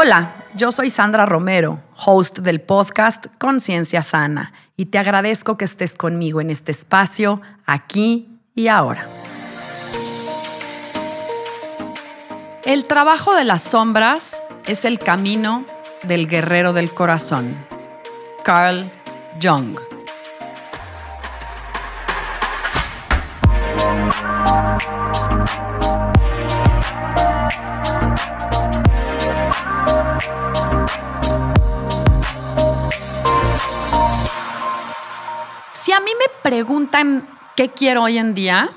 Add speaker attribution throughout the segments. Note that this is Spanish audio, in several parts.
Speaker 1: Hola, yo soy Sandra Romero, host del podcast Conciencia Sana, y te agradezco que estés conmigo en este espacio, aquí y ahora. El trabajo de las sombras es el camino del guerrero del corazón. Carl Jung. A mí me preguntan qué quiero hoy en día,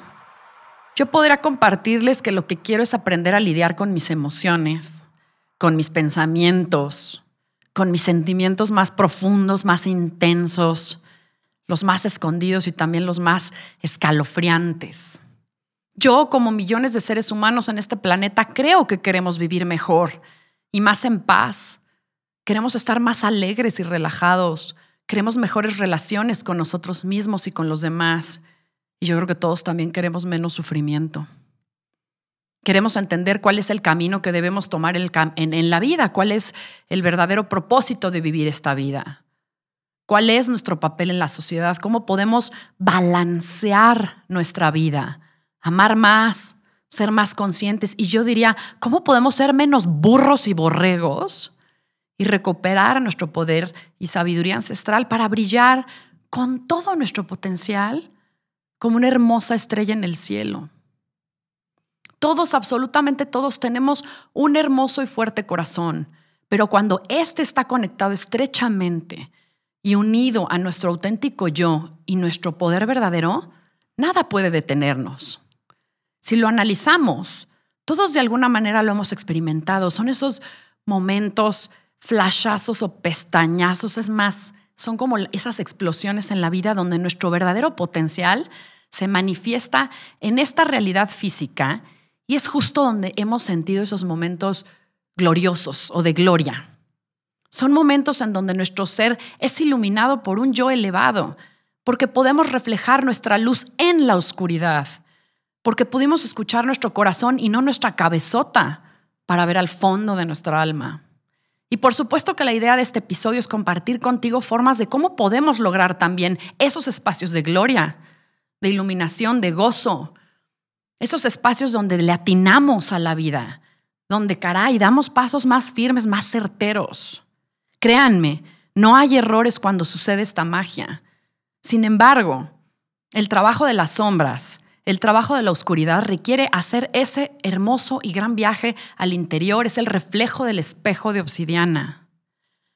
Speaker 1: yo podría compartirles que lo que quiero es aprender a lidiar con mis emociones, con mis pensamientos, con mis sentimientos más profundos, más intensos, los más escondidos y también los más escalofriantes. Yo, como millones de seres humanos en este planeta, creo que queremos vivir mejor y más en paz. Queremos estar más alegres y relajados, Queremos mejores relaciones con nosotros mismos y con los demás. Y yo creo que todos también queremos menos sufrimiento. Queremos entender cuál es el camino que debemos tomar en, la vida, cuál es el verdadero propósito de vivir esta vida, cuál es nuestro papel en la sociedad, cómo podemos balancear nuestra vida, amar más, ser más conscientes. Y yo diría, ¿cómo podemos ser menos burros y borregos y recuperar nuestro poder y sabiduría ancestral para brillar con todo nuestro potencial como una hermosa estrella en el cielo. Todos, absolutamente todos, tenemos un hermoso y fuerte corazón, pero cuando éste está conectado estrechamente y unido a nuestro auténtico yo y nuestro poder verdadero, nada puede detenernos. Si lo analizamos, todos de alguna manera lo hemos experimentado. Son esos momentos flashazos o pestañazos, es más, son como esas explosiones en la vida donde nuestro verdadero potencial se manifiesta en esta realidad física y es justo donde hemos sentido esos momentos gloriosos o de gloria. Son momentos en donde nuestro ser es iluminado por un yo elevado, porque podemos reflejar nuestra luz en la oscuridad, porque pudimos escuchar nuestro corazón y no nuestra cabezota para ver al fondo de nuestra alma. Y por supuesto que la idea de este episodio es compartir contigo formas de cómo podemos lograr también esos espacios de gloria, de iluminación, de gozo, esos espacios donde le atinamos a la vida, donde, caray, damos pasos más firmes, más certeros. Créanme, no hay errores cuando sucede esta magia. Sin embargo, el trabajo de las sombras, el trabajo de la oscuridad requiere hacer ese hermoso y gran viaje al interior, es el reflejo del espejo de obsidiana.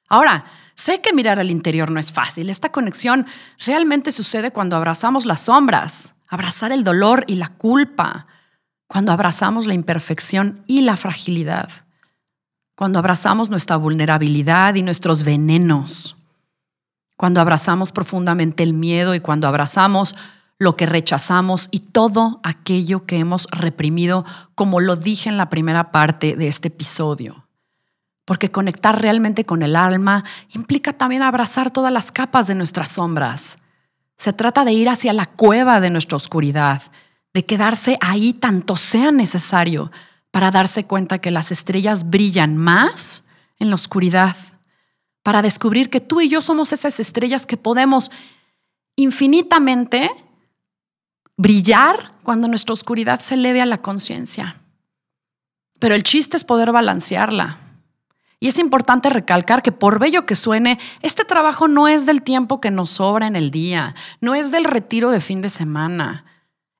Speaker 1: Ahora, sé que mirar al interior no es fácil. Esta conexión realmente sucede cuando abrazamos las sombras, abrazar el dolor y la culpa, cuando abrazamos la imperfección y la fragilidad, cuando abrazamos nuestra vulnerabilidad y nuestros venenos, cuando abrazamos profundamente el miedo y cuando abrazamos lo que rechazamos y todo aquello que hemos reprimido, como lo dije en la primera parte de este episodio. Porque conectar realmente con el alma implica también abrazar todas las capas de nuestras sombras. Se trata de ir hacia la cueva de nuestra oscuridad, de quedarse ahí tanto sea necesario para darse cuenta que las estrellas brillan más en la oscuridad, para descubrir que tú y yo somos esas estrellas que podemos infinitamente brillar cuando nuestra oscuridad se eleve a la conciencia. Pero el chiste es poder balancearla. Y es importante recalcar que por bello que suene, este trabajo no es del tiempo que nos sobra en el día, no es del retiro de fin de semana.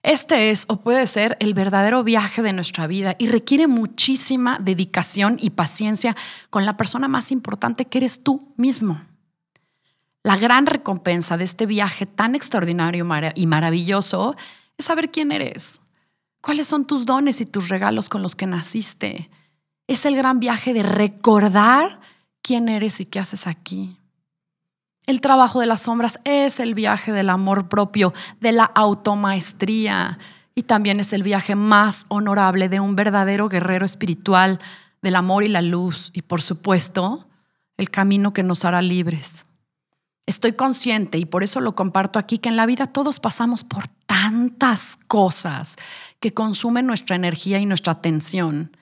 Speaker 1: Este es o puede ser el verdadero viaje de nuestra vida y requiere muchísima dedicación y paciencia con la persona más importante que eres tú mismo. La gran recompensa de este viaje tan extraordinario y maravilloso es saber quién eres, cuáles son tus dones y tus regalos con los que naciste. Es el gran viaje de recordar quién eres y qué haces aquí. El trabajo de las sombras es el viaje del amor propio, de la automaestría y también es el viaje más honorable de un verdadero guerrero espiritual del amor y la luz y por supuesto el camino que nos hará libres. Estoy consciente y por eso lo comparto aquí que en la vida todos pasamos por tantas cosas que consumen nuestra energía y nuestra atención.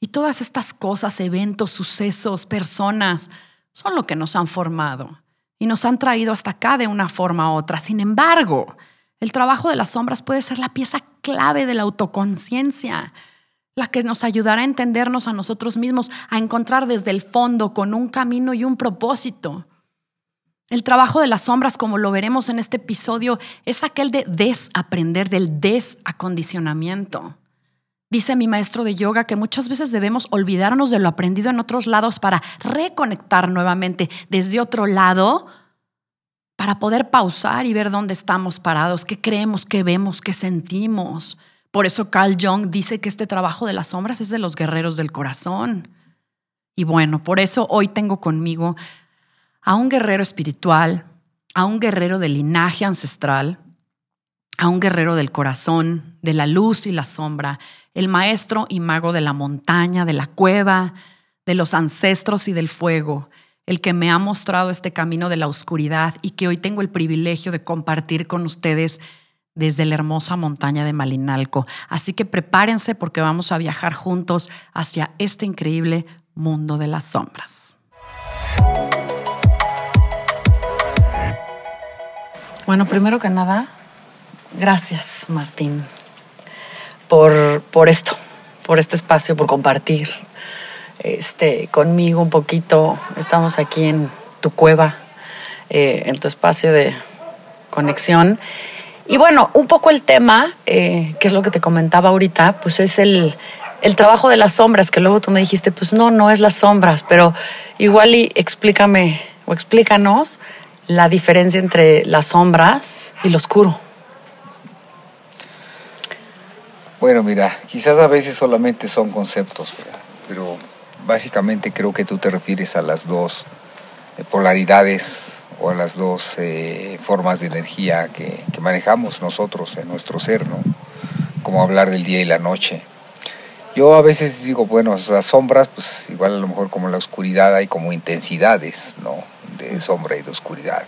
Speaker 1: Y todas estas cosas, eventos, sucesos, personas, son lo que nos han formado y nos han traído hasta acá de una forma u otra. Sin embargo, el trabajo de las sombras puede ser la pieza clave de la autoconciencia, la que nos ayudará a entendernos a nosotros mismos, a encontrar desde el fondo con un camino y un propósito. El trabajo de las sombras, como lo veremos en este episodio, es aquel de desaprender, del desacondicionamiento. Dice mi maestro de yoga que muchas veces debemos olvidarnos de lo aprendido en otros lados para reconectar nuevamente desde otro lado, para poder pausar y ver dónde estamos parados, qué creemos, qué vemos, qué sentimos. Por eso Carl Jung dice que este trabajo de las sombras es de los guerreros del corazón. Y bueno, por eso hoy tengo conmigo a un guerrero espiritual, a un guerrero de linaje ancestral, a un guerrero del corazón, de la luz y la sombra, el maestro y mago de la montaña, de la cueva, de los ancestros y del fuego, el que me ha mostrado este camino de la oscuridad y que hoy tengo el privilegio de compartir con ustedes desde la hermosa montaña de Malinalco. Así que prepárense porque vamos a viajar juntos hacia este increíble mundo de las sombras. Bueno, primero que nada, gracias Martín por, por esto, por este espacio, por compartir este, conmigo un poquito. Estamos aquí en tu cueva, eh, en tu espacio de conexión. Y bueno, un poco el tema, eh, que es lo que te comentaba ahorita, pues es el, el trabajo de las sombras, que luego tú me dijiste, pues no, no es las sombras, pero igual y explícame o explícanos la diferencia entre las sombras y lo oscuro.
Speaker 2: Bueno, mira, quizás a veces solamente son conceptos, pero básicamente creo que tú te refieres a las dos eh, polaridades o a las dos eh, formas de energía que, manejamos nosotros en nuestro ser, ¿no? Como hablar del día y la noche. Yo a veces digo, bueno, las sombras, pues igual a lo mejor como la oscuridad hay como intensidades, ¿no? De sombra y de oscuridad.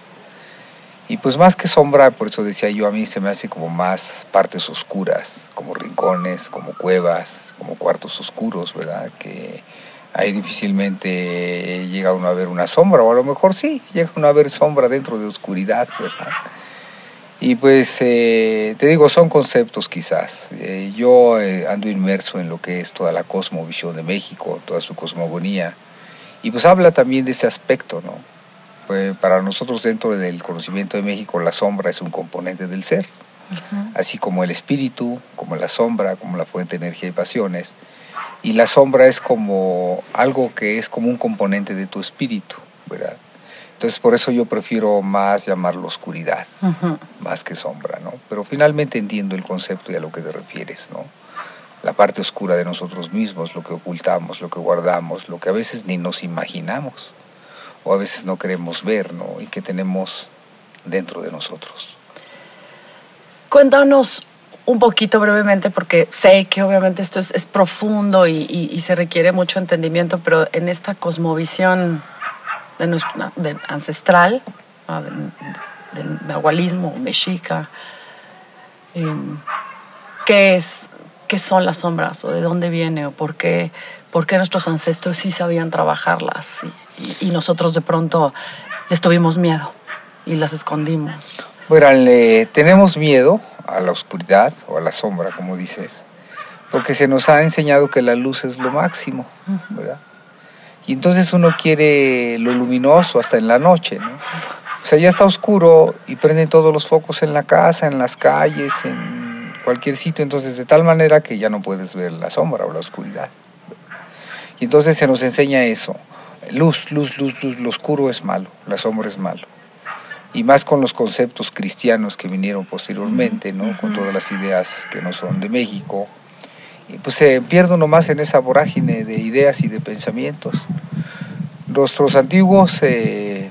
Speaker 2: Y pues más que sombra, por eso decía yo, a mí se me hace como más partes oscuras, como rincones, como cuevas, como cuartos oscuros, ¿verdad? Que ahí difícilmente llega uno a ver una sombra, o a lo mejor sí, llega uno a ver sombra dentro de oscuridad, ¿verdad? Y pues eh, te digo, son conceptos quizás. Eh, yo eh, ando inmerso en lo que es toda la cosmovisión de México, toda su cosmogonía. Y pues habla también de ese aspecto, ¿no? Para nosotros dentro del conocimiento de México la sombra es un componente del ser, así como el espíritu, como la sombra, como la fuente de energía y pasiones. Y la sombra es como algo que es como un componente de tu espíritu, ¿verdad? Entonces por eso yo prefiero más llamarlo oscuridad, más que sombra, ¿no? Pero finalmente entiendo el concepto y a lo que te refieres, ¿no? La parte oscura de nosotros mismos, lo que ocultamos, lo que guardamos, lo que a veces ni nos imaginamos o a veces no queremos ver, ¿no? Y que tenemos dentro de nosotros.
Speaker 1: Cuéntanos un poquito brevemente, porque sé que obviamente esto es, profundo y, se requiere mucho entendimiento, pero en esta cosmovisión de ancestral, del nahualismo mexica, em, ¿qué, es, ¿qué son las sombras o de dónde viene o por qué, por qué nuestros ancestros sí sabían trabajarlas? y, nosotros de pronto les tuvimos miedo y las escondimos.
Speaker 2: Bueno, tenemos miedo a la oscuridad o a la sombra, como dices, porque se nos ha enseñado que la luz es lo máximo, ¿verdad? Y entonces uno quiere lo luminoso hasta en la noche, ¿no? O sea, ya está oscuro y prenden todos los focos en la casa, en las calles, en cualquier sitio, entonces de tal manera que ya no puedes ver la sombra o la oscuridad. Y entonces se nos enseña eso luz, luz, luz, luz, lo oscuro es malo, la sombra es malo. Y más con los conceptos cristianos que vinieron posteriormente, ¿no? Con todas las ideas que no son de México. Y pues se pierde uno más en esa vorágine de ideas y de pensamientos. Nuestros antiguos eh,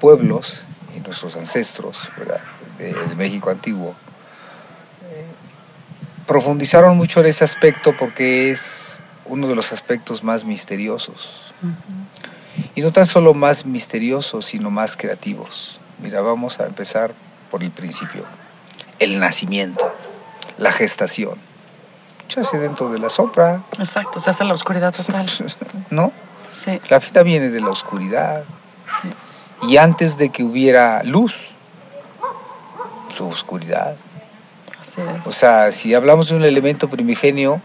Speaker 2: pueblos y nuestros ancestros ¿verdad? del México antiguo profundizaron mucho en ese aspecto porque es uno de los aspectos más misteriosos. Y no tan solo más misteriosos, sino más creativos. Mira, vamos a empezar por el principio. El nacimiento, la gestación. Se hace dentro de la sombra.
Speaker 1: Exacto, se hace en la oscuridad total.
Speaker 2: ¿No?
Speaker 1: Sí.
Speaker 2: La vida viene de la oscuridad.
Speaker 1: Sí.
Speaker 2: Y antes de que hubiera luz, su oscuridad.
Speaker 1: Así es.
Speaker 2: O sea, si hablamos de un elemento primigenio,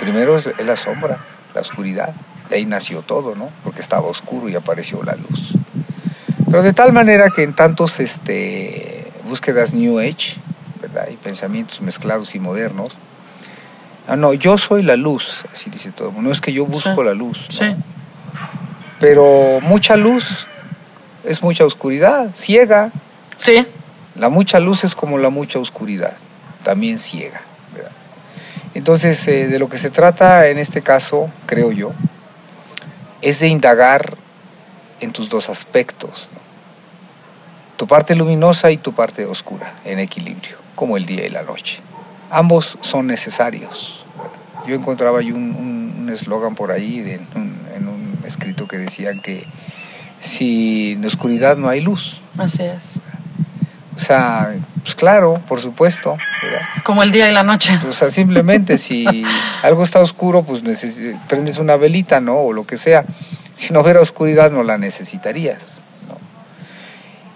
Speaker 2: primero es la sombra, la oscuridad. De ahí nació todo, ¿no? Porque estaba oscuro y apareció la luz. Pero de tal manera que en tantos este, búsquedas New Age, ¿verdad? Y pensamientos mezclados y modernos, ah, no, yo soy la luz, así dice todo. No es que yo busco
Speaker 1: Sí.
Speaker 2: la luz, ¿no?
Speaker 1: Sí.
Speaker 2: Pero mucha luz es mucha oscuridad, ciega.
Speaker 1: Sí.
Speaker 2: La mucha luz es como la mucha oscuridad, también ciega. ¿verdad? Entonces, eh, de lo que se trata en este caso, creo yo, es de indagar en tus dos aspectos, ¿no? tu parte luminosa y tu parte oscura, en equilibrio, como el día y la noche. Ambos son necesarios. Yo encontraba ahí un eslogan por ahí de- en, un, en un escrito que decían que si en oscuridad no hay luz,
Speaker 1: Así es.
Speaker 2: o sea, pues claro, por supuesto, ¿verdad?
Speaker 1: Como el día y la noche.
Speaker 2: O sea, simplemente si algo está oscuro, pues prendes una velita, ¿no? O lo que sea. Si no hubiera oscuridad, no la necesitarías, ¿no?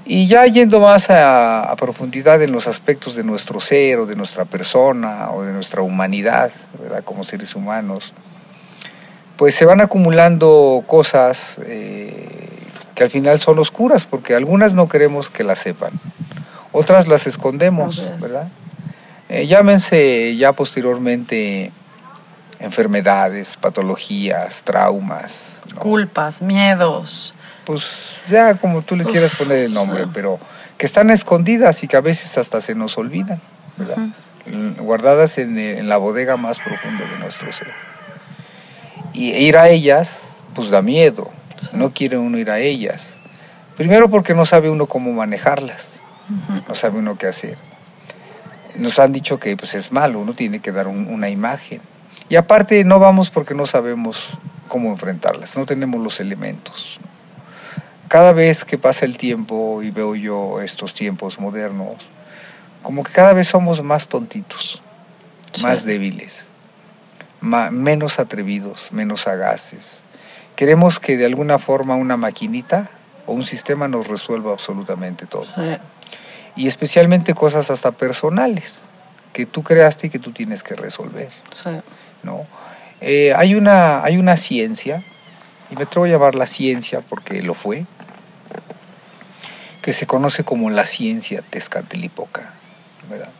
Speaker 2: Y ya yendo más a, a profundidad en los aspectos de nuestro ser o de nuestra persona o de nuestra humanidad, ¿verdad? Como seres humanos, pues se van acumulando cosas eh, que al final son oscuras, porque algunas no queremos que las sepan, otras las escondemos. ¿verdad? Eh, llámense ya posteriormente enfermedades, patologías, traumas, ¿no?
Speaker 1: Culpas, miedos.
Speaker 2: pues ya como tú le
Speaker 1: Uf,
Speaker 2: quieras poner el nombre,
Speaker 1: sí.
Speaker 2: pero que están escondidas y que a veces hasta se nos olvidan, ¿verdad? Guardadas en, en la bodega más profunda de nuestro ser. Y ir a ellas, pues da miedo, no quiere uno ir a ellas. Primero porque no sabe uno cómo manejarlas, no sabe uno qué hacer. Nos han dicho que pues, es malo, uno tiene que dar un- una imagen. Y aparte no vamos porque no sabemos cómo enfrentarlas, no tenemos los elementos. Cada vez que pasa el tiempo y veo yo estos tiempos modernos, como que cada vez somos más tontitos,
Speaker 1: Sí.
Speaker 2: más débiles, menos atrevidos, menos sagaces. Queremos que de alguna forma una maquinita o un sistema nos resuelva absolutamente todo
Speaker 1: Sí.
Speaker 2: Y especialmente cosas hasta personales que tú creaste y que tú tienes que resolver,
Speaker 1: Sí.
Speaker 2: ¿no? Eh, hay, una, hay una ciencia, y me atrevo a llamarla ciencia porque lo fue, que se conoce como la ciencia tezcatlipoca, ¿verdad?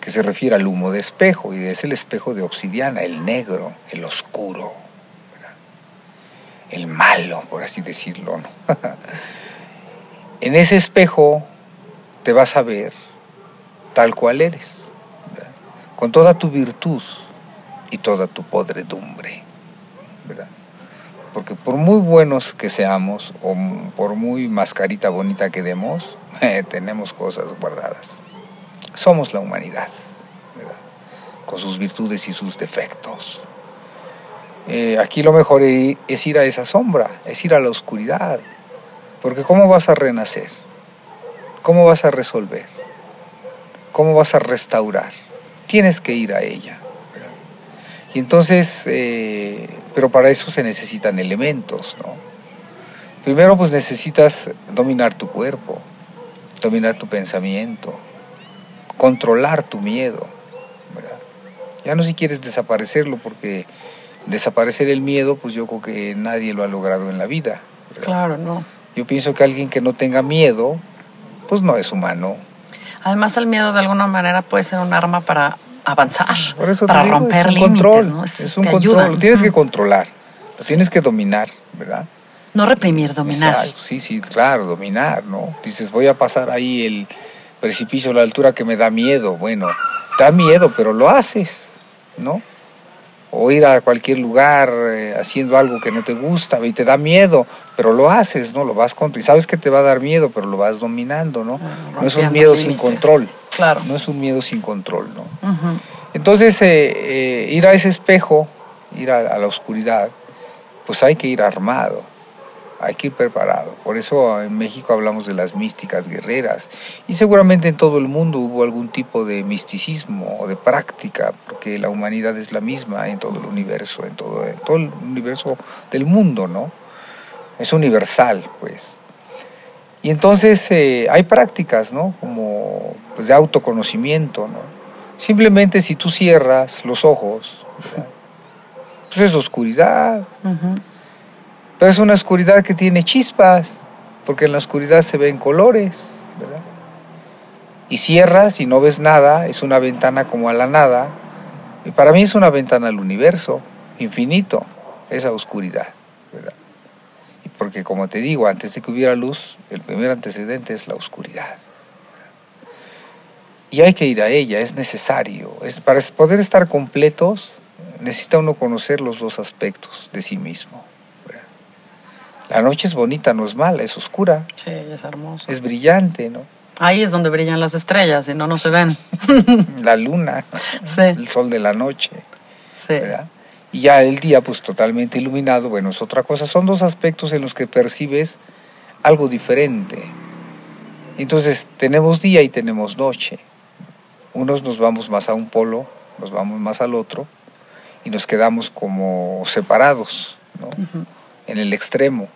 Speaker 2: que se refiere al humo de espejo, y es el espejo de obsidiana, el negro, el oscuro, ¿verdad? el malo, por así decirlo. ¿no? en ese espejo te vas a ver tal cual eres, con toda tu virtud y toda tu podredumbre, ¿verdad? Porque por muy buenos que seamos o por muy mascarita bonita que demos, eh, tenemos cosas guardadas. Somos la humanidad, ¿verdad? Con sus virtudes y sus defectos. Eh, aquí lo mejor i- es ir a esa sombra, es ir a la oscuridad. Porque ¿cómo vas a renacer? ¿Cómo vas a resolver? ¿Cómo vas a restaurar? Tienes que ir a ella. ¿verdad? Y entonces, eh, pero para eso se necesitan elementos, ¿no? Primero pues necesitas dominar tu cuerpo, dominar tu pensamiento, controlar tu miedo, ¿verdad? Ya no si quieres desaparecerlo, porque desaparecer el miedo, pues yo creo que nadie lo ha logrado en la vida. ¿verdad?
Speaker 1: Claro, no.
Speaker 2: Yo pienso que alguien que no tenga miedo, pues no es humano.
Speaker 1: Además, el miedo de alguna manera puede ser un arma para avanzar,
Speaker 2: Por eso
Speaker 1: para
Speaker 2: digo,
Speaker 1: romper
Speaker 2: es un
Speaker 1: límites,
Speaker 2: control,
Speaker 1: ¿no?
Speaker 2: es un control,
Speaker 1: ayuda.
Speaker 2: lo tienes que controlar, lo tienes que dominar, ¿verdad?
Speaker 1: No reprimir, dominar.
Speaker 2: Exacto, sí, sí, claro, dominar, ¿no? Dices, voy a pasar ahí el precipicio a la altura que me da miedo. Bueno, da miedo, pero lo haces, ¿no? O ir a cualquier lugar eh, haciendo algo que no te gusta y te da miedo, pero lo haces, ¿no? Lo vas contra y sabes que te va a dar miedo, pero lo vas dominando, ¿no?
Speaker 1: Ah,
Speaker 2: no es un miedo sin control.
Speaker 1: Claro.
Speaker 2: No es un miedo sin control, ¿no? Entonces, eh, eh, ir a ese espejo, ir a, a la oscuridad, pues hay que ir armado, hay que ir preparado. Por eso en México hablamos de las místicas guerreras y seguramente en todo el mundo hubo algún tipo de misticismo o de práctica, porque la humanidad es la misma en todo el universo, en todo, en todo el universo del mundo, ¿no? Es universal, pues. Y entonces eh, hay prácticas, ¿no? Como pues, de autoconocimiento, ¿no? Simplemente si tú cierras los ojos, ¿verdad? pues es oscuridad,
Speaker 1: Ujú.
Speaker 2: Pero es una oscuridad que tiene chispas, porque en la oscuridad se ven colores, ¿verdad? Y cierras y no ves nada, es una ventana como a la nada, y para mí es una ventana al universo, infinito, esa oscuridad, ¿verdad? Porque como te digo, antes de que hubiera luz, el primer antecedente es la oscuridad. Y hay que ir a ella, es necesario. Es, para poder estar completos, necesita uno conocer los dos aspectos de sí mismo. La noche es bonita, no es mala, es oscura,
Speaker 1: Sí, es hermoso.
Speaker 2: es brillante, ¿no?
Speaker 1: Ahí es donde brillan las estrellas, si no, no se ven.
Speaker 2: La luna,
Speaker 1: Sí,
Speaker 2: el sol de la noche,
Speaker 1: sí.
Speaker 2: ¿verdad? Y ya el día, pues totalmente iluminado, bueno, es otra cosa. Son dos aspectos en los que percibes algo diferente. Entonces, tenemos día y tenemos noche. Unos nos vamos más a un polo, nos vamos más al otro, y nos quedamos como separados, ¿no? En el extremo.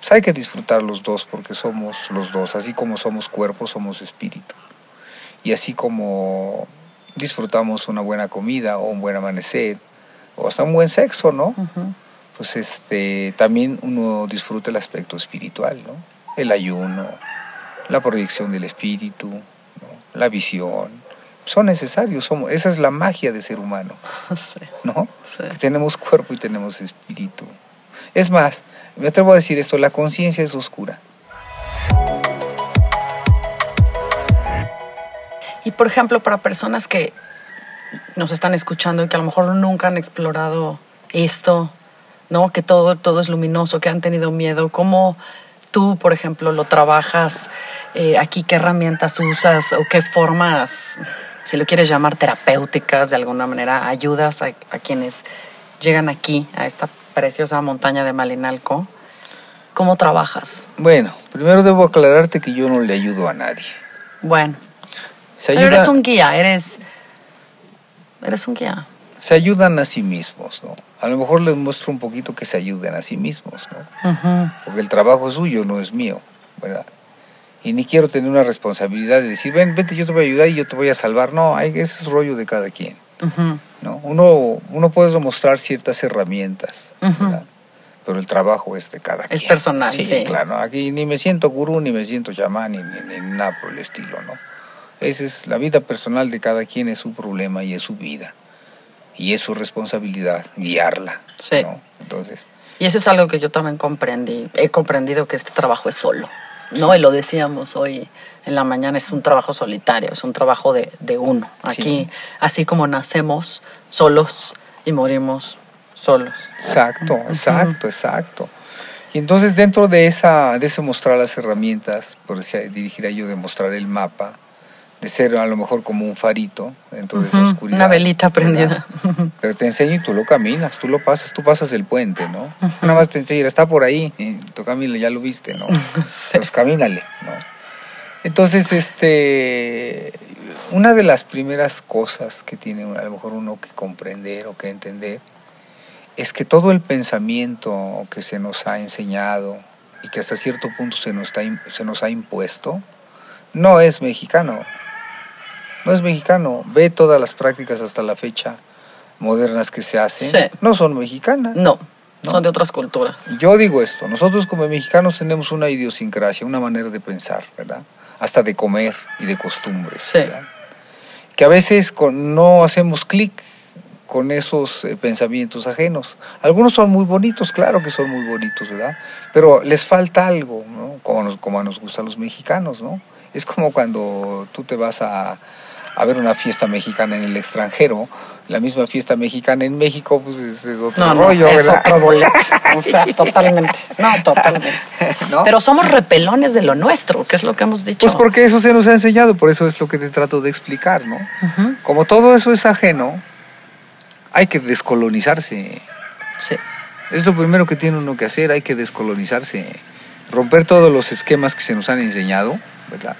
Speaker 2: Pues hay que disfrutar los dos porque somos los dos, así como somos cuerpo, somos espíritu. Y así como disfrutamos una buena comida o un buen amanecer o hasta un buen sexo, ¿no?
Speaker 1: Ujú.
Speaker 2: Pues este también uno disfruta el aspecto espiritual, ¿no? El ayuno, la proyección del espíritu, ¿no? la visión. Son necesarios, somos, esa es la magia de ser humano,
Speaker 1: Sí,
Speaker 2: ¿no?
Speaker 1: sí.
Speaker 2: que tenemos cuerpo y tenemos espíritu. Es más, me atrevo a decir esto, la conciencia es oscura.
Speaker 1: Y por ejemplo, para personas que nos están escuchando y que a lo mejor nunca han explorado esto, ¿no? Que todo, todo es luminoso, que han tenido miedo, ¿cómo tú, por ejemplo, lo trabajas eh, aquí? ¿Qué herramientas usas o qué formas, si lo quieres llamar terapéuticas de alguna manera, ayudas a, a quienes llegan aquí, a esta preciosa montaña de Malinalco? ¿Cómo trabajas?
Speaker 2: Bueno, primero debo aclararte que yo no le ayudo a nadie.
Speaker 1: Bueno,
Speaker 2: Se,
Speaker 1: pero
Speaker 2: ayuda-
Speaker 1: eres un guía, eres, eres un guía.
Speaker 2: se ayudan a sí mismos, ¿no? A lo mejor les muestro un poquito que se ayuden a sí mismos, ¿no? Porque el trabajo es suyo, no es mío, ¿verdad? Y ni quiero tener una responsabilidad de decir, ven, vete, yo te voy a ayudar y yo te voy a salvar. No, hay, ese es rollo de cada quien. ¿No? Uno, uno puede demostrar ciertas herramientas, pero el trabajo es de cada
Speaker 1: Es
Speaker 2: quien.
Speaker 1: personal,
Speaker 2: sí.
Speaker 1: sí.
Speaker 2: claro. Aquí ni me siento gurú, ni me siento chamán, ni, ni- ni nada por el estilo, ¿no? Esa es la vida personal de cada quien, es su problema y es su vida. Y es su responsabilidad guiarla,
Speaker 1: Sí.
Speaker 2: ¿no? Entonces,
Speaker 1: Y eso es algo que yo también comprendí. He comprendido que este trabajo es solo, ¿no? Y lo decíamos hoy en la mañana, es un trabajo solitario, es un trabajo de, de uno. Aquí,
Speaker 2: Sí.
Speaker 1: así como nacemos solos y morimos solos.
Speaker 2: Exacto, exacto, exacto. Y entonces dentro de esa, de ese mostrar las herramientas, por decir, dirigir yo de mostrar el mapa, de ser a lo mejor como un farito dentro de esa oscuridad.
Speaker 1: una velita
Speaker 2: ¿verdad?
Speaker 1: prendida.
Speaker 2: Pero te enseño y tú lo caminas, tú lo pasas, tú pasas el puente, ¿no? Nada más te enseño, está por ahí, y tú camina, ya lo viste, ¿no?
Speaker 1: Sí.
Speaker 2: Pues camínale, ¿no? Entonces, este, una de las primeras cosas que tiene a lo mejor uno que comprender o que entender es que todo el pensamiento que se nos ha enseñado y que hasta cierto punto se nos, está se nos ha impuesto, no es mexicano. No es mexicano. Ve todas las prácticas hasta la fecha modernas que se hacen.
Speaker 1: Sí.
Speaker 2: No son mexicanas.
Speaker 1: No,
Speaker 2: No.
Speaker 1: son de otras culturas.
Speaker 2: Yo digo esto, nosotros como mexicanos tenemos una idiosincrasia, una manera de pensar, ¿verdad? Hasta de comer y de costumbres,
Speaker 1: Sí.
Speaker 2: ¿verdad? Que a veces con- no hacemos clic con esos eh, pensamientos ajenos. Algunos son muy bonitos, claro que son muy bonitos, ¿verdad? Pero les falta algo, ¿no? Como nos, como nos gusta a los mexicanos, ¿no? Es como cuando tú te vas a, a ver una fiesta mexicana en el extranjero la misma fiesta mexicana en México, pues es, es otro
Speaker 1: No, no,
Speaker 2: rollo,
Speaker 1: es
Speaker 2: ¿verdad?
Speaker 1: otro boleto. O sea, totalmente. No, totalmente.
Speaker 2: ¿No?
Speaker 1: Pero somos repelones de lo nuestro, que es lo que hemos dicho.
Speaker 2: Pues porque eso se nos ha enseñado, por eso es lo que te trato de explicar, ¿no? Como todo eso es ajeno, hay que descolonizarse.
Speaker 1: Sí.
Speaker 2: Es lo primero que tiene uno que hacer, hay que descolonizarse. Romper todos los esquemas que se nos han enseñado, ¿verdad?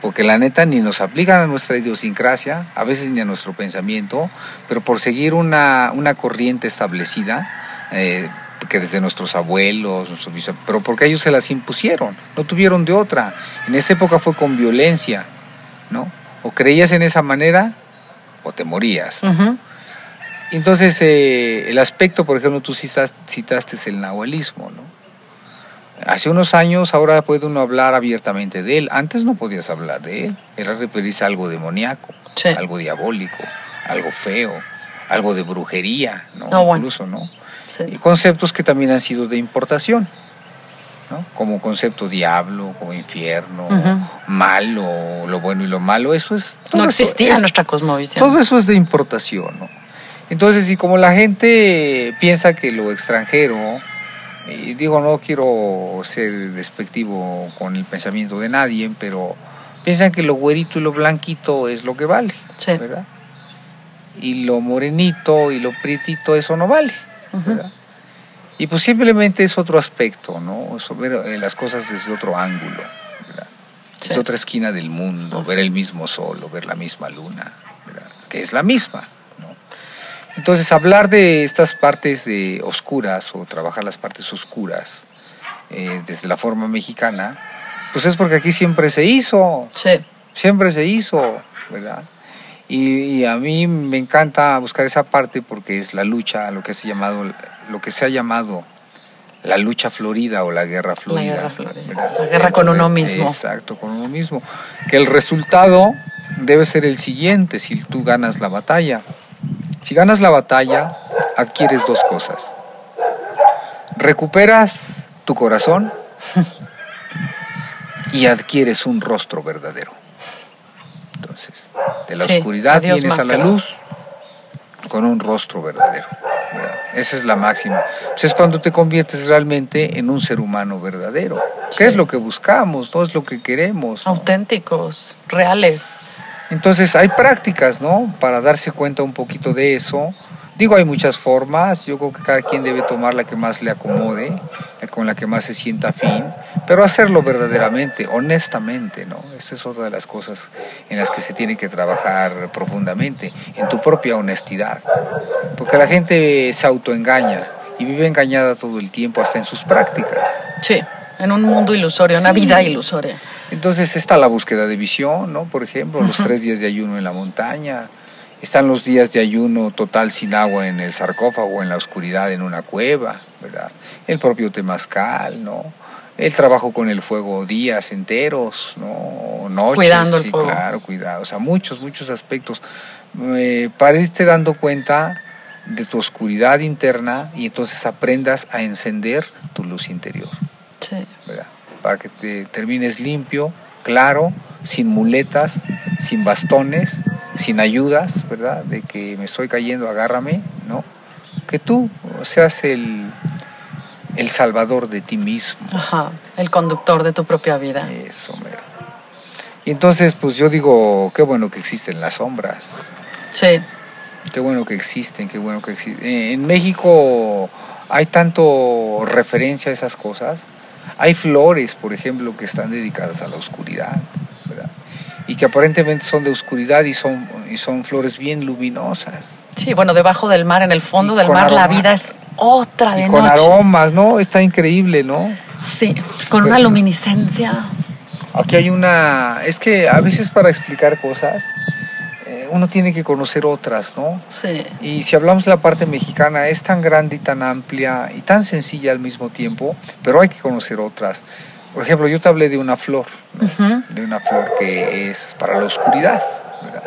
Speaker 2: Porque la neta ni nos aplican a nuestra idiosincrasia, a veces ni a nuestro pensamiento, pero por seguir una, una corriente establecida, eh, que desde nuestros abuelos, nuestros pero porque ellos se las impusieron, no tuvieron de otra. En esa época fue con violencia, ¿no? O creías en esa manera o te morías.
Speaker 1: Ujú.
Speaker 2: Entonces, eh, el aspecto, por ejemplo, tú citas- citaste el nahualismo, ¿no? Hace unos años, ahora puede uno hablar abiertamente de él. Antes no podías hablar de él. Era referirse a algo demoníaco,
Speaker 1: Sí.
Speaker 2: algo diabólico, algo feo, algo de brujería, ¿no?
Speaker 1: No, bueno.
Speaker 2: Incluso, ¿no?
Speaker 1: Sí.
Speaker 2: Y conceptos que también han sido de importación, ¿no? Como concepto diablo, como infierno, malo, lo bueno y lo malo. Eso es... todo
Speaker 1: No
Speaker 2: eso
Speaker 1: existía
Speaker 2: es-
Speaker 1: nuestra cosmovisión.
Speaker 2: todo eso es de importación, ¿no? Entonces, y como la gente piensa que lo extranjero, y digo, no quiero ser despectivo con el pensamiento de nadie, pero piensan que lo güerito y lo blanquito es lo que vale,
Speaker 1: Sí.
Speaker 2: ¿verdad? Y lo morenito y lo prietito, eso no vale. ¿verdad? Y pues simplemente es otro aspecto, ¿no? Eso, ver eh, las cosas desde otro ángulo, ¿verdad? Desde
Speaker 1: Sí.
Speaker 2: otra esquina del mundo,
Speaker 1: Así
Speaker 2: ver el mismo sol o ver la misma luna, ¿verdad? Que es la misma. Entonces, hablar de estas partes de oscuras o trabajar las partes oscuras eh, desde la forma mexicana, pues es porque aquí siempre se hizo,
Speaker 1: Sí.
Speaker 2: siempre se hizo, ¿verdad? Y, y a mí me encanta buscar esa parte porque es la lucha, lo que se ha llamado, lo que se ha llamado la lucha florida o la guerra florida.
Speaker 1: guerra florida. La guerra con uno mismo.
Speaker 2: Exacto, con uno mismo. Que el resultado debe ser el siguiente si tú ganas la batalla. Si ganas la batalla, adquieres dos cosas. Recuperas tu corazón y adquieres un rostro verdadero. Entonces, de la
Speaker 1: Sí,
Speaker 2: oscuridad vienes a la luz con un rostro verdadero. ¿verdad? Esa es la máxima. Pues es cuando te conviertes realmente en un ser humano verdadero. ¿Qué es lo que buscamos? No es lo que queremos. ¿no?
Speaker 1: Auténticos, reales.
Speaker 2: Entonces hay prácticas, ¿no? Para darse cuenta un poquito de eso. Digo, hay muchas formas, yo creo que cada quien debe tomar la que más le acomode, con la que más se sienta afín, pero hacerlo verdaderamente, honestamente, ¿no? Esa es otra de las cosas en las que se tiene que trabajar profundamente, en tu propia honestidad. Porque la gente se autoengaña y vive engañada todo el tiempo, hasta en sus prácticas.
Speaker 1: Sí. En un mundo ilusorio, una
Speaker 2: Sí.
Speaker 1: vida ilusoria.
Speaker 2: Entonces está la búsqueda de visión, ¿no? Por ejemplo, los tres días de ayuno en la montaña. Están los días de ayuno total sin agua en el sarcófago, en la oscuridad, en una cueva, ¿verdad? El propio temazcal, ¿no? El trabajo con el fuego días enteros, ¿no? Noches,
Speaker 1: Cuidando el
Speaker 2: sí,
Speaker 1: fuego.
Speaker 2: claro, cuidado. O sea, muchos, muchos aspectos. Eh, para irte dando cuenta de tu oscuridad interna y entonces aprendas a encender tu luz interior.
Speaker 1: Sí.
Speaker 2: Para que te termines limpio, claro, sin muletas, sin bastones, sin ayudas, ¿verdad? De que me estoy cayendo, agárrame, ¿no? Que tú seas el, el salvador de ti mismo.
Speaker 1: Ajá. El conductor de tu propia vida.
Speaker 2: Eso, mero. Y entonces, pues yo digo, qué bueno que existen las sombras.
Speaker 1: Sí.
Speaker 2: Qué bueno que existen, qué bueno que existen. En México hay tanto referencia a esas cosas. Hay flores, por ejemplo, que están dedicadas a la oscuridad, ¿verdad? Y que aparentemente son de oscuridad y son, y son flores bien luminosas.
Speaker 1: Sí, bueno, debajo del mar, en el fondo
Speaker 2: Y
Speaker 1: del mar, la vida es otra de
Speaker 2: y con
Speaker 1: noche.
Speaker 2: aromas, ¿no? Está increíble, ¿no?
Speaker 1: Sí, con una
Speaker 2: Bueno.
Speaker 1: luminiscencia.
Speaker 2: Aquí hay una... Es que a veces para explicar cosas uno tiene que conocer otras, ¿no?
Speaker 1: Sí.
Speaker 2: Y si hablamos de la parte mexicana, es tan grande y tan amplia y tan sencilla al mismo tiempo, pero hay que conocer otras. Por ejemplo, yo te hablé de una flor, ¿no? De una flor que es para la oscuridad. ¿verdad?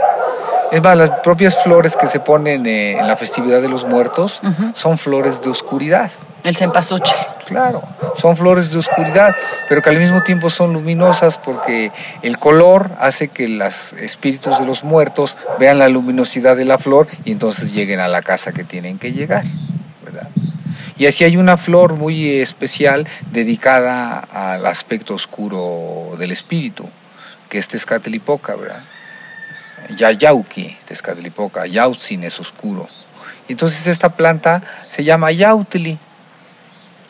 Speaker 2: Es más, las propias flores que se ponen eh, en la festividad de los muertos son flores de oscuridad.
Speaker 1: El cempasúchil.
Speaker 2: claro. Son flores de oscuridad, pero que al mismo tiempo son luminosas porque el color hace que los espíritus de los muertos vean la luminosidad de la flor y entonces lleguen a la casa que tienen que llegar. ¿verdad? Y así hay una flor muy especial dedicada al aspecto oscuro del espíritu, que es Tezcatlipoca, ¿verdad? Yayauki, Tezcatlipoca, Yautzin es oscuro. Entonces esta planta se llama Yautli,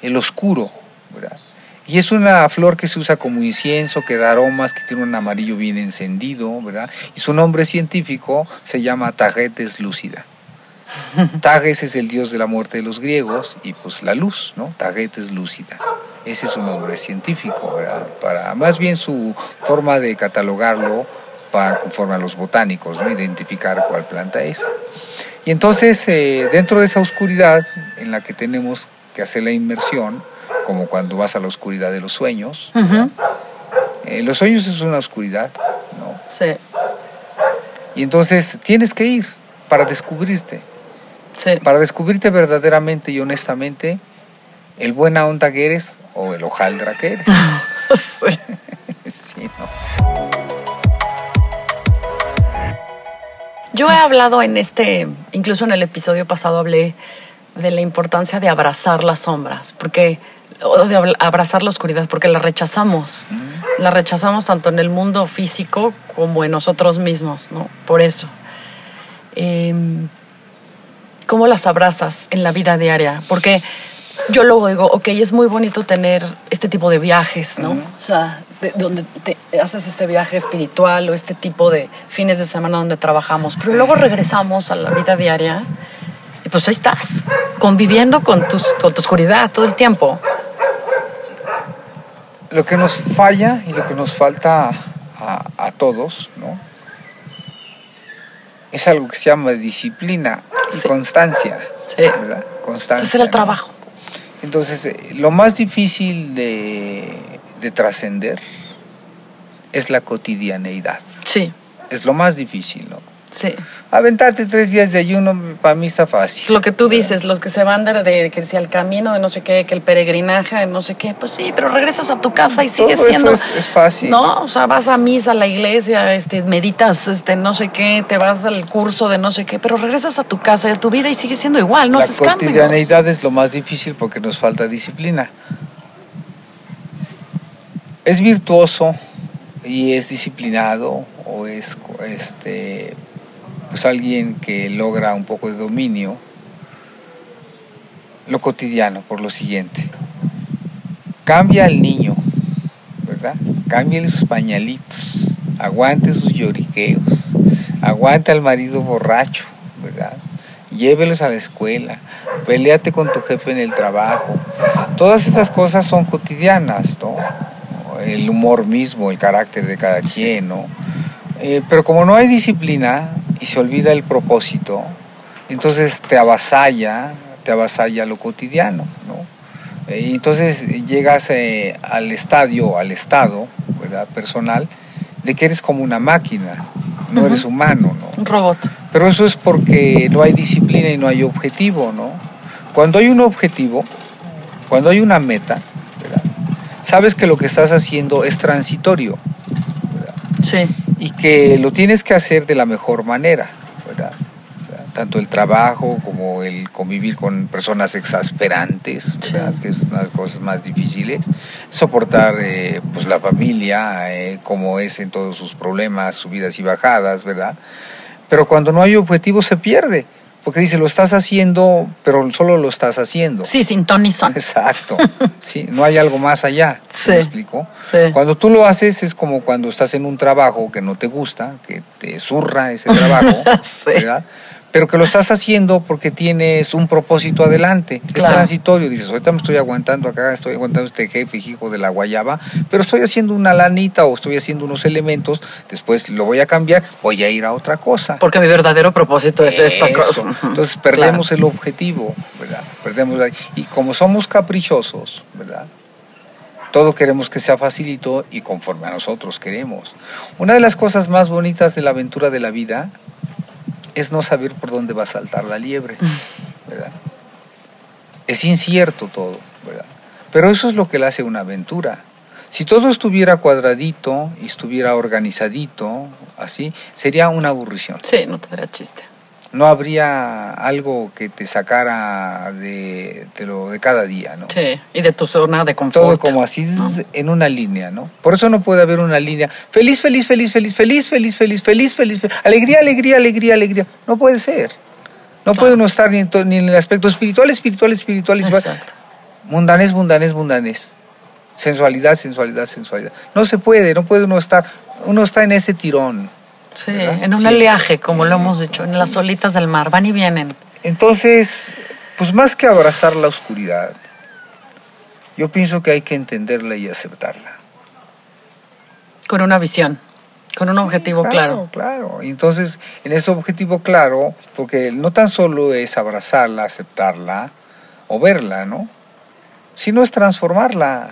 Speaker 2: el oscuro, ¿verdad? Y es una flor que se usa como incienso, que da aromas, que tiene un amarillo bien encendido, ¿verdad? Y su nombre científico se llama Tagetes lúcida. Tages es el dios de la muerte de los griegos y pues la luz, ¿no? Tagetes lúcida. Ese es su nombre científico, ¿verdad? Para más bien su forma de catalogarlo para conforme a los botánicos, ¿no? Identificar cuál planta es. Y entonces, eh, dentro de esa oscuridad en la que tenemos que hacer la inmersión, como cuando vas a la oscuridad de los sueños, eh, los sueños es una oscuridad, ¿no?
Speaker 1: Sí.
Speaker 2: Y entonces tienes que ir para descubrirte.
Speaker 1: Sí.
Speaker 2: Para descubrirte verdaderamente y honestamente el buena onda que eres o el hojaldra que eres.
Speaker 1: sí.
Speaker 2: Sí, ¿no?
Speaker 1: Yo he hablado en este, incluso en el episodio pasado hablé de la importancia de abrazar las sombras, porque o de abra- abrazar la oscuridad, porque la rechazamos. La rechazamos tanto en el mundo físico como en nosotros mismos, ¿no? Por eso. Em, ¿Cómo las abrazas en la vida diaria? Porque yo luego digo, ok, es muy bonito tener este tipo de viajes, ¿no? O sea, de- donde te haces este viaje espiritual o este tipo de fines de semana donde trabajamos, pero luego regresamos a la vida diaria y pues ahí estás, conviviendo con, tus, con tu oscuridad todo el tiempo.
Speaker 2: Lo que nos falla y lo que nos falta a, a todos, ¿no? Es algo que se llama disciplina y
Speaker 1: Sí.
Speaker 2: constancia.
Speaker 1: Sí.
Speaker 2: ¿verdad?
Speaker 1: Es
Speaker 2: Constancia.
Speaker 1: hacer el
Speaker 2: ¿no?
Speaker 1: trabajo.
Speaker 2: Entonces, eh, lo más difícil de, de trascender es la cotidianeidad.
Speaker 1: Sí,
Speaker 2: Es lo más difícil, ¿no?
Speaker 1: Sí.
Speaker 2: Aventarte tres días de ayuno para mí está fácil.
Speaker 1: Lo que tú dices, los que se van de, de que si al camino de no sé qué, que el peregrinaje de no sé qué, pues sí, pero regresas a tu casa y
Speaker 2: Todo
Speaker 1: sigues
Speaker 2: eso
Speaker 1: siendo.
Speaker 2: es, es fácil.
Speaker 1: No, o sea, vas a misa, a la iglesia, este, meditas, este, no sé qué, te vas al curso de no sé qué, pero regresas a tu casa y a tu vida y sigue siendo igual, no
Speaker 2: la
Speaker 1: haces cambios.
Speaker 2: cotidianeidad es lo más difícil porque nos falta disciplina. Es virtuoso y es disciplinado o es este pues alguien que logra un poco de dominio lo cotidiano por lo siguiente. Cambia al niño, ¿verdad? Cámbiale sus pañalitos, aguante sus lloriqueos, aguante al marido borracho, ¿verdad? Llévelos a la escuela, peleate con tu jefe en el trabajo. Todas esas cosas son cotidianas, ¿no? El humor mismo, el carácter de cada quien, ¿no? Eh, pero como no hay disciplina y se olvida el propósito, entonces te avasalla, te avasalla lo cotidiano, ¿no? Eh, y entonces llegas eh, al estadio, al estado, ¿verdad? Personal, de que eres como una máquina, no eres humano, ¿no?
Speaker 1: Un robot.
Speaker 2: Pero eso es porque no hay disciplina y no hay objetivo, ¿no? Cuando hay un objetivo, cuando hay una meta, ¿verdad? sabes que lo que estás haciendo es transitorio ¿verdad?
Speaker 1: Sí.
Speaker 2: Y que lo tienes que hacer de la mejor manera, ¿verdad? Tanto el trabajo como el convivir con personas exasperantes, ¿verdad?
Speaker 1: Sí.
Speaker 2: que es una de las cosas más difíciles, soportar eh, pues la familia, eh, como es en todos sus problemas, subidas y bajadas, ¿verdad? Pero cuando no hay objetivo se pierde, porque dice, lo estás haciendo, pero solo lo estás haciendo.
Speaker 1: Sí, sin Tony Son.
Speaker 2: Exacto, sí, no hay algo más allá,
Speaker 1: Sí.
Speaker 2: ¿me explico?
Speaker 1: Sí.
Speaker 2: Cuando tú lo haces es como cuando estás en un trabajo que no te gusta, que te zurra ese trabajo,
Speaker 1: Sí.
Speaker 2: ¿verdad? Pero que lo estás haciendo porque tienes un propósito adelante. Es transitorio. Dices, ahorita me estoy aguantando acá, estoy aguantando este jefe, hijo de la guayaba, pero estoy haciendo una lanita o estoy haciendo unos elementos, después lo voy a cambiar, voy a ir a otra cosa.
Speaker 1: Porque mi verdadero propósito es esta
Speaker 2: Eso.
Speaker 1: cosa.
Speaker 2: Entonces perdemos el objetivo, ¿verdad? Perdemos la- y como somos caprichosos, ¿verdad? Todo queremos que sea facilito y conforme a nosotros queremos. Una de las cosas más bonitas de la aventura de la vida es no saber por dónde va a saltar la liebre, ¿verdad? Es incierto todo, ¿verdad? Pero eso es lo que le hace una aventura. Si todo estuviera cuadradito y estuviera organizadito, así, sería una aburrición.
Speaker 1: Sí, no tendría chiste.
Speaker 2: No habría algo que te sacara de, de lo de cada día, ¿no?
Speaker 1: Sí, y de tu zona de confort.
Speaker 2: Todo como así en una línea, ¿no? Por eso no puede haber una línea feliz, feliz, feliz, feliz, feliz, feliz, feliz, feliz, feliz, alegría, alegría, alegría, alegría. No puede ser. No puede uno estar ni en, ni en el aspecto espiritual, espiritual, espiritual, espiritual.
Speaker 1: Exacto.
Speaker 2: Mundanés, mundanés, mundanés. Sensualidad, sensualidad, sensualidad. No se puede, no puede uno estar, uno está en ese tirón.
Speaker 1: Sí,
Speaker 2: ¿verdad?
Speaker 1: en un
Speaker 2: Sí.
Speaker 1: oleaje, como lo hemos dicho, en las olitas del mar, van y vienen.
Speaker 2: Entonces, pues más que abrazar la oscuridad, yo pienso que hay que entenderla y aceptarla.
Speaker 1: Con una visión, con un objetivo claro.
Speaker 2: Claro, claro. Entonces, en ese objetivo claro, porque no tan solo es abrazarla, aceptarla o verla, ¿no? Sino es transformarla.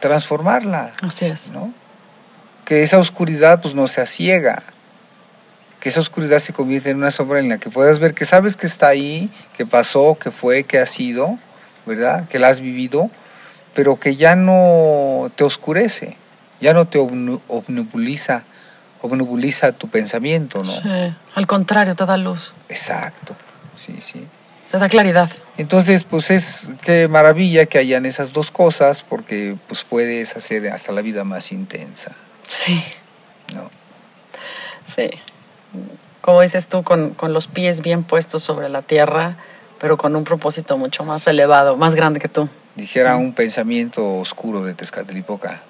Speaker 2: Transformarla,
Speaker 1: Así es.
Speaker 2: ¿no? Que esa oscuridad pues no sea ciega. Que esa oscuridad se convierta en una sombra en la que puedas ver que sabes que está ahí, que pasó, que fue, que ha sido, ¿verdad? Que la has vivido, pero que ya no te oscurece, ya no te obnu- obnubiliza, obnubiliza tu pensamiento, ¿no?
Speaker 1: Sí, Al contrario, te da luz,
Speaker 2: Exacto, sí, sí.
Speaker 1: te da claridad.
Speaker 2: Entonces, pues es qué maravilla que hayan esas dos cosas, porque pues puedes hacer hasta la vida más intensa,
Speaker 1: Sí,
Speaker 2: ¿no?
Speaker 1: sí. Como dices tú, con, con los pies bien puestos sobre la tierra, pero con un propósito mucho más elevado, más grande que tú.
Speaker 2: Dijera un pensamiento oscuro de Tezcatlipoca,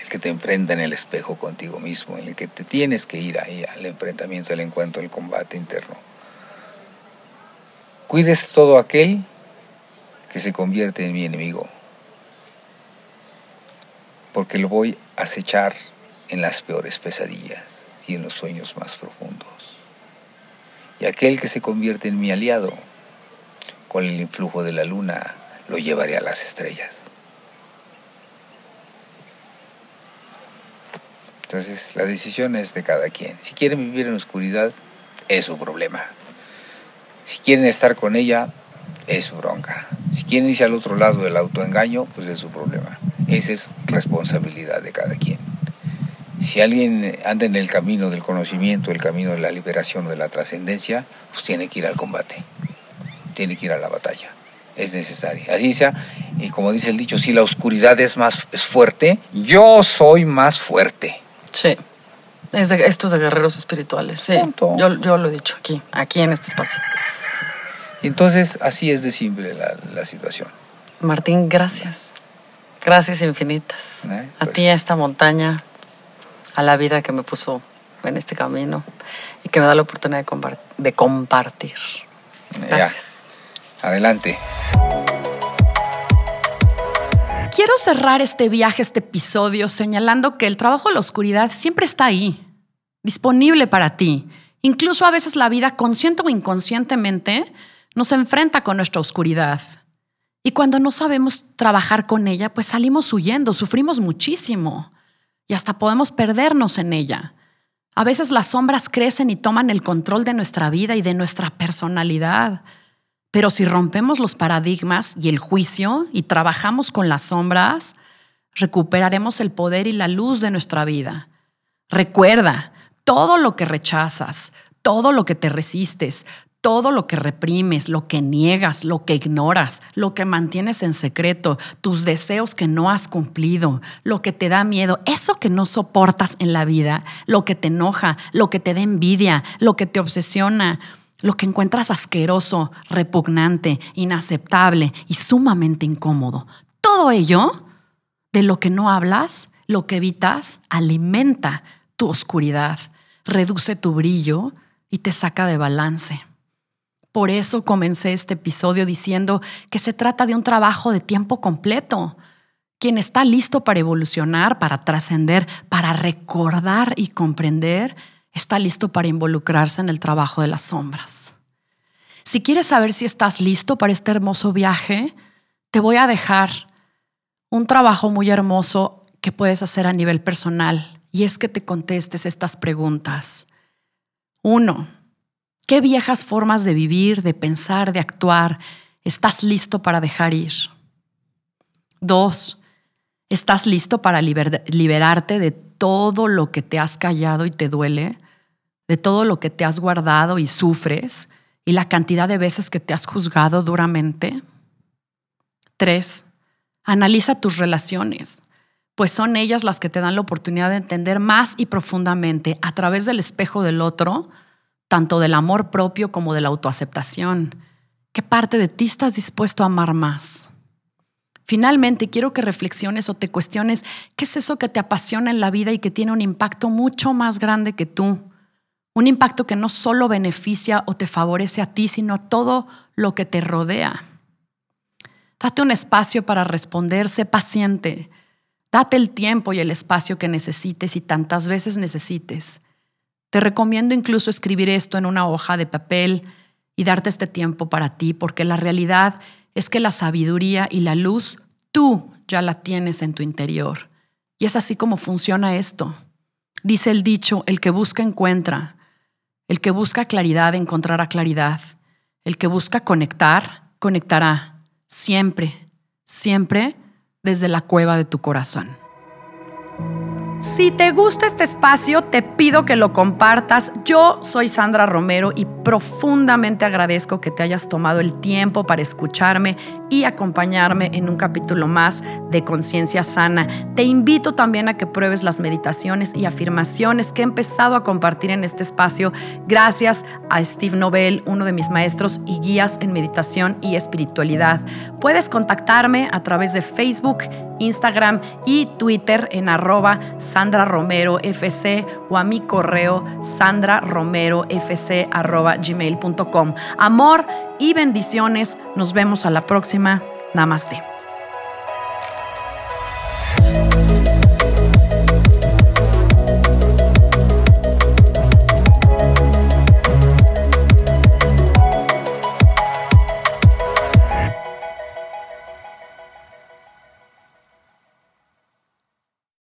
Speaker 2: el que te enfrenta en el espejo contigo mismo, en el que te tienes que ir ahí al enfrentamiento, el encuentro, el combate interno. Cuides todo aquel que se convierte en mi enemigo, porque lo voy a acechar en las peores pesadillas y en los sueños más profundos. Y aquel que se convierte en mi aliado, con el influjo de la luna, lo llevaré a las estrellas. Entonces, la decisión es de cada quien. Si quieren vivir en oscuridad, es su problema. Si quieren estar con ella, es su bronca. Si quieren irse al otro lado del autoengaño, pues es su problema. Esa es responsabilidad de cada quien. Si alguien anda en el camino del conocimiento, el camino de la liberación o de la trascendencia, pues tiene que ir al combate, tiene que ir a la batalla. Es necesaria. Así sea, y como dice el dicho, si la oscuridad es más es fuerte, yo soy más fuerte.
Speaker 1: Sí. Es de, esto es de guerreros espirituales, sí. Yo, yo lo he dicho aquí, aquí en este espacio.
Speaker 2: Y entonces así es de simple la, la situación.
Speaker 1: Martín, gracias. Gracias infinitas.
Speaker 2: Eh,
Speaker 1: a
Speaker 2: pues.
Speaker 1: ti, a esta montaña, a la vida que me puso en este camino y que me da la oportunidad de, compar- de compartir. Gracias.
Speaker 2: Ya, adelante.
Speaker 1: Quiero cerrar este viaje, este episodio, señalando que el trabajo de la oscuridad siempre está ahí, disponible para ti. Incluso a veces la vida, consciente o inconscientemente, nos enfrenta con nuestra oscuridad. Y cuando no sabemos trabajar con ella, pues salimos huyendo, sufrimos muchísimo y hasta podemos perdernos en ella. A veces las sombras crecen y toman el control de nuestra vida y de nuestra personalidad. Pero si rompemos los paradigmas y el juicio y trabajamos con las sombras, recuperaremos el poder y la luz de nuestra vida. Recuerda, todo lo que rechazas, todo lo que te resistes, todo lo que reprimes, lo que niegas, lo que ignoras, lo que mantienes en secreto, tus deseos que no has cumplido, lo que te da miedo, eso que no soportas en la vida, lo que te enoja, lo que te da envidia, lo que te obsesiona, lo que encuentras asqueroso, repugnante, inaceptable y sumamente incómodo. Todo ello, de lo que no hablas, lo que evitas, alimenta tu oscuridad, reduce tu brillo y te saca de balance. Por eso comencé este episodio diciendo que se trata de un trabajo de tiempo completo. Quien está listo para evolucionar, para trascender, para recordar y comprender, está listo para involucrarse en el trabajo de las sombras. Si quieres saber si estás listo para este hermoso viaje, te voy a dejar un trabajo muy hermoso que puedes hacer a nivel personal y es que te contestes estas preguntas. Uno, ¿qué viejas formas de vivir, de pensar, de actuar ¿estás listo para dejar ir? Dos, ¿estás listo para liberarte de todo lo que te has callado y te duele? ¿De todo lo que te has guardado y sufres? ¿Y la cantidad de veces que te has juzgado duramente? Tres, analiza tus relaciones pues son ellas las que te dan la oportunidad de entender más y profundamente a través del espejo del otro, tanto del amor propio como de la autoaceptación. ¿Qué parte de ti estás dispuesto a amar más? Finalmente, quiero que reflexiones o te cuestiones qué es eso que te apasiona en la vida y que tiene un impacto mucho más grande que tú. Un impacto que no solo beneficia o te favorece a ti, sino a todo lo que te rodea. Date un espacio para responder, sé paciente. Date el tiempo y el espacio que necesites y tantas veces necesites. Te recomiendo incluso escribir esto en una hoja de papel y darte este tiempo para ti, porque la realidad es que la sabiduría y la luz tú ya la tienes en tu interior. Y es así como funciona esto. Dice el dicho, el que busca encuentra. El que busca claridad encontrará claridad. El que busca conectar, conectará. Siempre, siempre desde la cueva de tu corazón. Si te gusta este espacio, te pido que lo compartas. Yo soy Sandra Romero y profundamente agradezco que te hayas tomado el tiempo para escucharme y acompañarme en un capítulo más de Conciencia Sana. Te invito también a que pruebes las meditaciones y afirmaciones que he empezado a compartir en este espacio gracias a Steve Nobel, uno de mis maestros y guías en meditación y espiritualidad. Puedes contactarme a través de Facebook, Instagram y Twitter en arroba Sandra Romero FC o a mi correo sandraromerofc arroba gmail.com. Amor y bendiciones. Nos vemos a la próxima. Namaste.